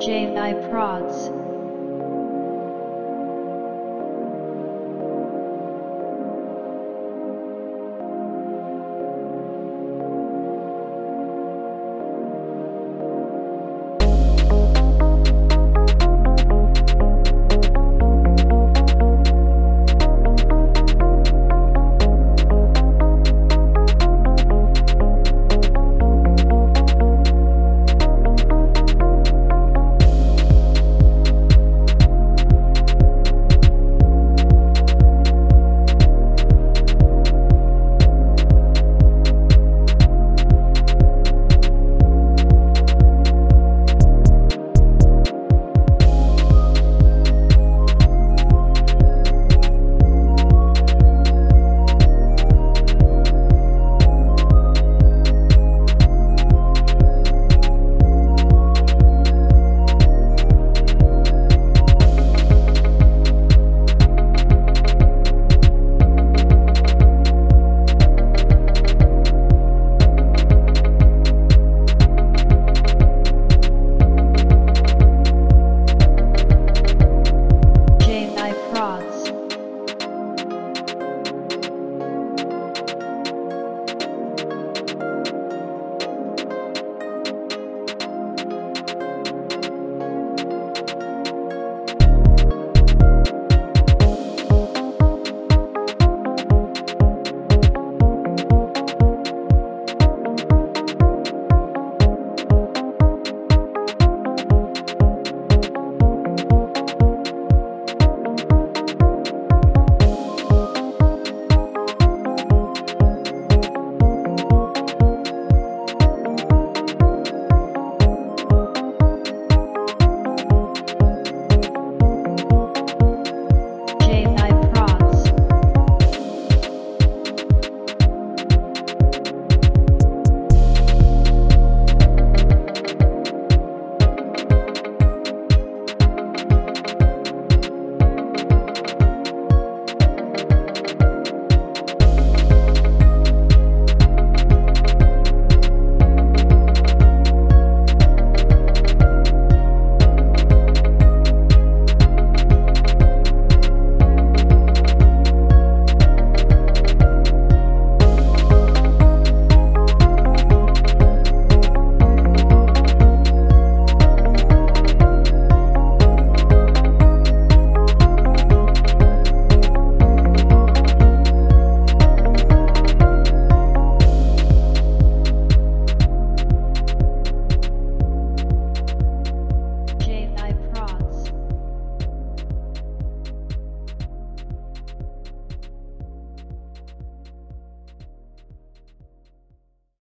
JI Prods.